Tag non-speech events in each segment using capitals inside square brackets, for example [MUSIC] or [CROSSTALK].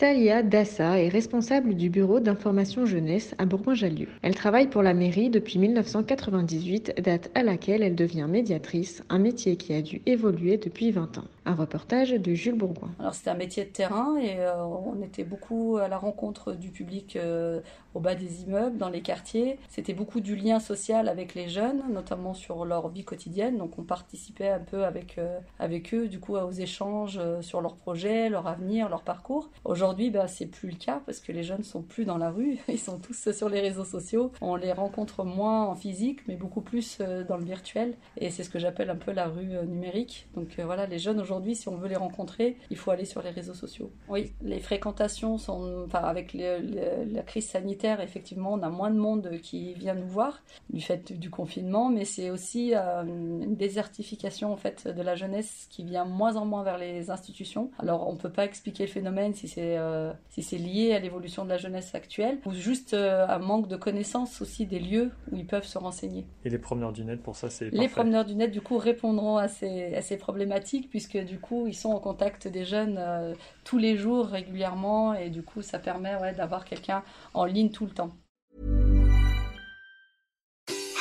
Salia Dassa est responsable du bureau d'information jeunesse à Bourgoin-Jallieu. Elle travaille pour la mairie depuis 1998, date à laquelle elle devient médiatrice, un métier qui a dû évoluer depuis 20 ans. Un reportage de Jules Bourgoin. Alors c'était un métier de terrain et euh, on était beaucoup à la rencontre du public euh, au bas des immeubles, dans les quartiers. C'était beaucoup du lien social avec les jeunes, notamment sur leur vie quotidienne. Donc on participait un peu avec, euh, avec eux, du coup, aux échanges sur leurs projets, leur avenir, leur parcours. Aujourd'hui, bah, c'est plus le cas parce que les jeunes sont plus dans la rue, [LAUGHS] ils sont tous sur les réseaux sociaux. On les rencontre moins en physique, mais beaucoup plus euh, dans le virtuel. Et c'est ce que j'appelle un peu la rue euh, numérique. Donc euh, voilà, les jeunes aujourd'hui, si on veut les rencontrer, il faut aller sur les réseaux sociaux. Oui, les fréquentations sont, enfin, avec la crise sanitaire, effectivement, on a moins de monde qui vient nous voir du fait du confinement, mais c'est aussi euh, une désertification en fait de la jeunesse qui vient moins en moins vers les institutions. Alors on peut pas expliquer le phénomène si c'est euh, si c'est lié à l'évolution de la jeunesse actuelle ou juste euh, un manque de connaissance aussi des lieux où ils peuvent se renseigner. Et les promeneurs du net, pour ça, c'est Les parfait. promeneurs du net, du coup, répondront à ces, à ces problématiques, puisque du coup, ils sont en contact des jeunes euh, tous les jours, régulièrement, et du coup, ça permet ouais, d'avoir quelqu'un en ligne tout le temps.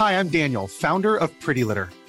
Hi, I'm Daniel, founder of Pretty Litter.